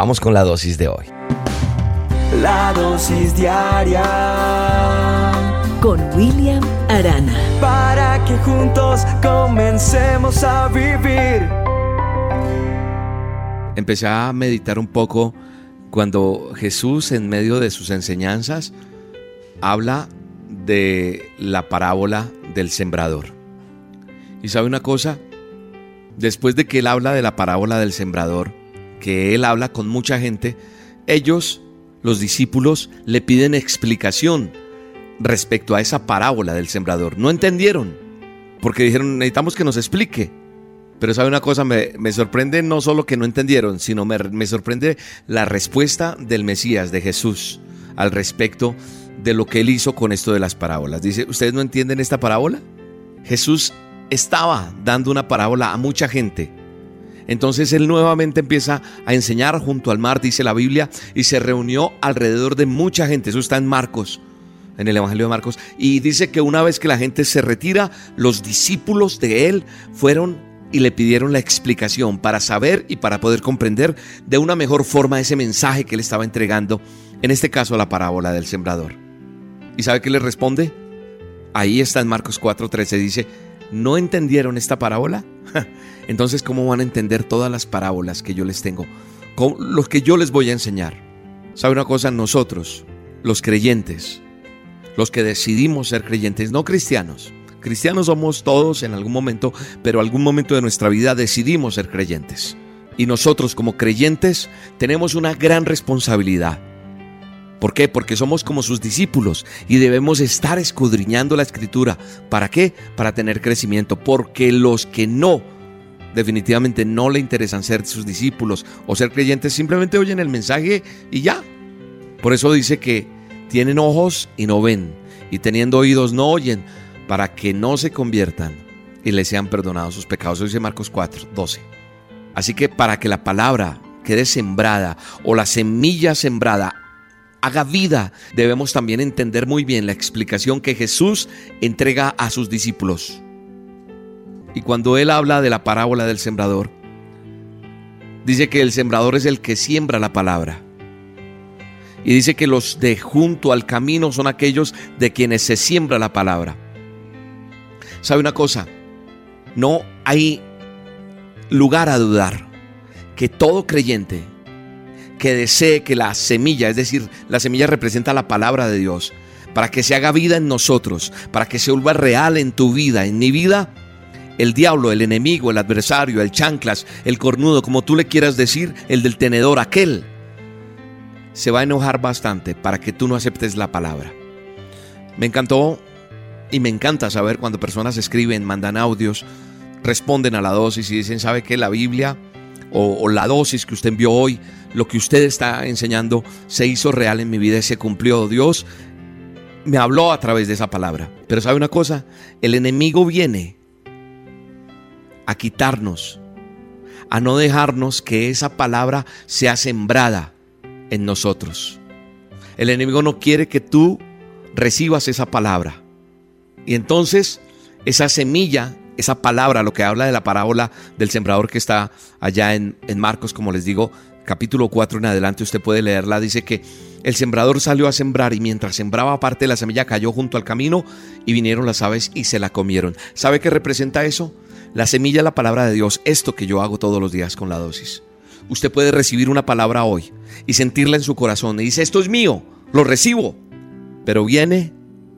Vamos con la dosis de hoy. La dosis diaria con William Arana. Para que juntos comencemos a vivir. Empecé a meditar un poco cuando Jesús en medio de sus enseñanzas habla de la parábola del sembrador. ¿Y sabe una cosa? Después de que él habla de la parábola del sembrador, que él habla con mucha gente, ellos, los discípulos, le piden explicación respecto a esa parábola del sembrador. No entendieron, porque dijeron, necesitamos que nos explique. Pero sabe una cosa, me, sorprende no solo que no entendieron, sino me, me sorprende la respuesta del Mesías, de Jesús, al respecto de lo que él hizo con esto de las parábolas. Dice, ¿ustedes no entienden esta parábola? Jesús estaba dando una parábola a mucha gente. Entonces él nuevamente empieza a enseñar junto al mar, dice la Biblia, y se reunió alrededor de mucha gente. Eso está en Marcos, en el Evangelio de Marcos. Y dice que una vez que la gente se retira, los discípulos de él fueron y le pidieron la explicación para saber y para poder comprender de una mejor forma ese mensaje que él estaba entregando, en este caso la parábola del sembrador. ¿Y sabe qué le responde? Ahí está en Marcos 4:13, dice, ¿no entendieron esta parábola? Entonces, ¿cómo van a entender todas las parábolas que yo les tengo? Los que yo les voy a enseñar. ¿Sabe una cosa? Nosotros, los creyentes, los que decidimos ser creyentes, no cristianos. Cristianos somos todos en algún momento, pero algún momento de nuestra vida decidimos ser creyentes. Y nosotros como creyentes tenemos una gran responsabilidad ¿Por qué? Porque somos como sus discípulos y debemos estar escudriñando la escritura. ¿Para qué? Para tener crecimiento. Porque los que no, definitivamente no le interesan ser sus discípulos o ser creyentes, simplemente oyen el mensaje y ya. Por eso dice que tienen ojos y no ven, y teniendo oídos no oyen, para que no se conviertan y les sean perdonados sus pecados. Eso dice Marcos 4, 12. Así que para que la palabra quede sembrada o la semilla sembrada haga vida, debemos también entender muy bien la explicación que Jesús entrega a sus discípulos. Y cuando Él habla de la parábola del sembrador, dice que el sembrador es el que siembra la palabra. Y dice que los de junto al camino son aquellos de quienes se siembra la palabra. ¿Sabe una cosa? No hay lugar a dudar que todo creyente que desee que la semilla, es decir, la semilla representa la palabra de Dios, para que se haga vida en nosotros, para que se vuelva real en tu vida, en mi vida, el diablo, el enemigo, el adversario, el chanclas, el cornudo, como tú le quieras decir, el del tenedor, aquel, se va a enojar bastante para que tú no aceptes la palabra. Me encantó y me encanta saber cuando personas escriben, mandan audios, responden a la dosis y dicen, ¿sabe qué? La Biblia o, la dosis que usted envió hoy, lo que usted está enseñando, se hizo real en mi vida y se cumplió. Dios me habló a través de esa palabra. Pero sabe una cosa, el enemigo viene a quitarnos, a no dejarnos que esa palabra sea sembrada en nosotros. El enemigo no quiere que tú recibas esa palabra. Y entonces esa semilla esa palabra, lo que habla de la parábola del sembrador que está allá en, en Marcos, como les digo, capítulo 4 en adelante, usted puede leerla, dice que el sembrador salió a sembrar y mientras sembraba parte de la semilla cayó junto al camino y vinieron las aves y se la comieron. ¿Sabe qué representa eso? La semilla la palabra de Dios, esto que yo hago todos los días con la dosis. Usted puede recibir una palabra hoy y sentirla en su corazón y dice, esto es mío, lo recibo. Pero viene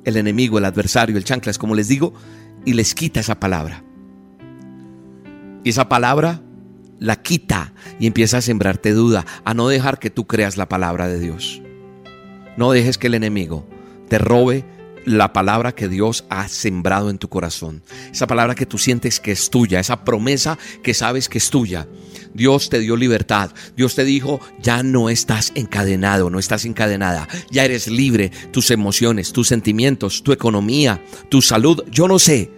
el enemigo, el adversario, el chanclas, como les digo, y les quita esa palabra. Y esa palabra la quita y empieza a sembrarte duda, a no dejar que tú creas la palabra de Dios. No dejes que el enemigo te robe la palabra que Dios ha sembrado en tu corazón. Esa palabra que tú sientes que es tuya, esa promesa que sabes que es tuya. Dios te dio libertad. Dios te dijo, ya no estás encadenado, no estás encadenada. Ya eres libre. Tus emociones, tus sentimientos, tu economía, tu salud, yo no sé.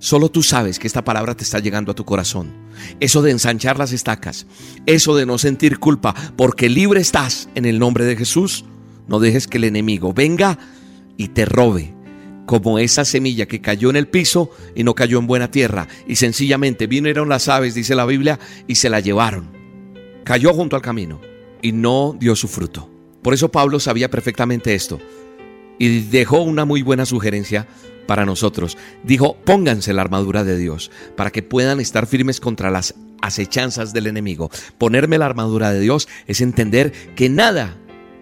Solo tú sabes que esta palabra te está llegando a tu corazón. Eso de ensanchar las estacas, eso de no sentir culpa, porque libre estás en el nombre de Jesús. No dejes que el enemigo venga y te robe, como esa semilla que cayó en el piso y no cayó en buena tierra, y sencillamente vinieron las aves, dice la Biblia, y se la llevaron. cayó junto al camino y no dio su fruto. Por eso Pablo sabía perfectamente esto y dejó una muy buena sugerencia para nosotros. Dijo, pónganse la armadura de Dios para que puedan estar firmes contra las acechanzas del enemigo. Ponerme la armadura de Dios es entender que nada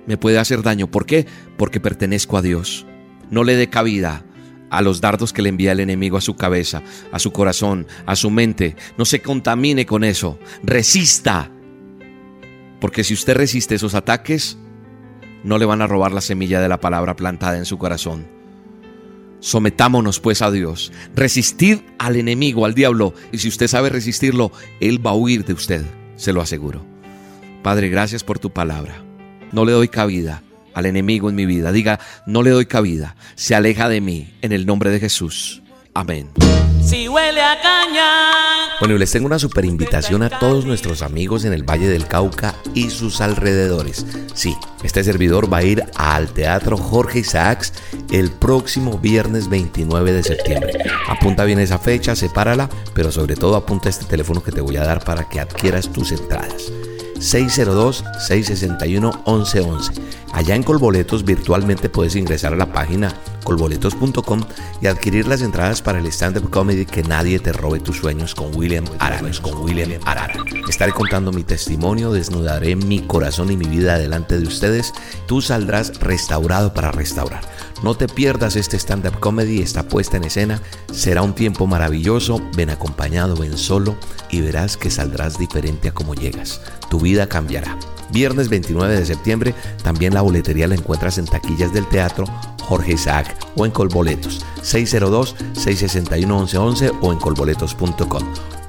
me puede hacer daño. ¿Por qué? Porque pertenezco a Dios. No le dé cabida a los dardos que le envía el enemigo a su cabeza, a su corazón, a su mente. No se contamine con eso. Resista. Porque si usted resiste esos ataques, no le van a robar la semilla de la palabra plantada en su corazón. Sometámonos pues a Dios. Resistid al enemigo, al diablo. Y si usted sabe resistirlo, Él va a huir de usted, se lo aseguro. Padre, gracias por tu palabra. No le doy cabida al enemigo en mi vida. Diga, no le doy cabida. Se aleja de mí en el nombre de Jesús. Amén. Si huele a caña. Bueno, y les tengo una super invitación a todos nuestros amigos en el Valle del Cauca y sus alrededores. Sí, este servidor va a ir al Teatro Jorge Isaacs el próximo viernes 29 de septiembre. Apunta bien esa fecha, sepárala, pero sobre todo apunta este teléfono que te voy a dar para que adquieras tus entradas. 602-661-1111. Allá en Colboletos virtualmente puedes ingresar a la página colboletos.com y adquirir las entradas para el stand-up comedy Que nadie te robe tus sueños con William Arana. Con William Arana. Estaré contando mi testimonio, desnudaré mi corazón y mi vida delante de ustedes. Tú saldrás restaurado para restaurar. No te pierdas este stand-up comedy, está puesta en escena. Será un tiempo maravilloso. Ven acompañado, ven solo y verás que saldrás diferente a como llegas. Tu vida cambiará. Viernes 29 de septiembre, también la boletería la encuentras en taquillas del teatro Jorge Isaac o en Colboletos 602-661-1111 o en colboletos.com.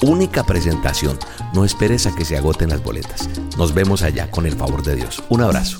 Única presentación, no esperes a que se agoten las boletas. Nos vemos allá con el favor de Dios. Un abrazo.